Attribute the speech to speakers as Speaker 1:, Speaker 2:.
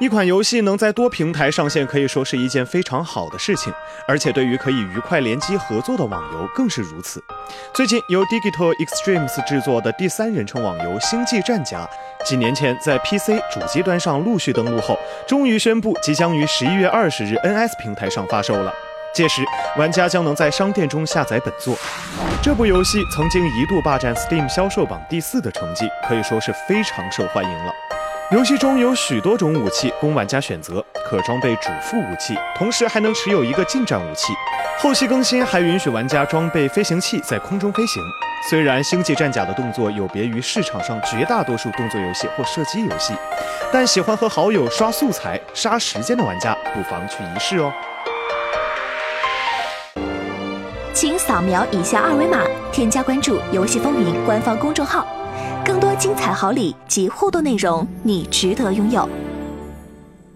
Speaker 1: 一款游戏能在多平台上线，可以说是一件非常好的事情，而且对于可以愉快联机合作的网游更是如此。最近由 Digital Extremes 制作的第三人称网游《星际战甲》，几年前在 PC 主机端上陆续登陆后，终于宣布即将于十一月二十日 NS 平台上发售了。届时，玩家将能在商店中下载本作。这部游戏曾经一度霸占 Steam 销售榜第四的成绩，可以说是非常受欢迎了。游戏中有许多种武器供玩家选择，可装备主副武器，同时还能持有一个近战武器。后期更新还允许玩家装备飞行器在空中飞行。虽然《星际战甲》的动作有别于市场上绝大多数动作游戏或射击游戏，但喜欢和好友刷素材、杀时间的玩家不妨去一试哦。
Speaker 2: 请扫描以下二维码，添加关注“游戏风云”官方公众号。更多精彩好礼及互动内容，你值得拥有。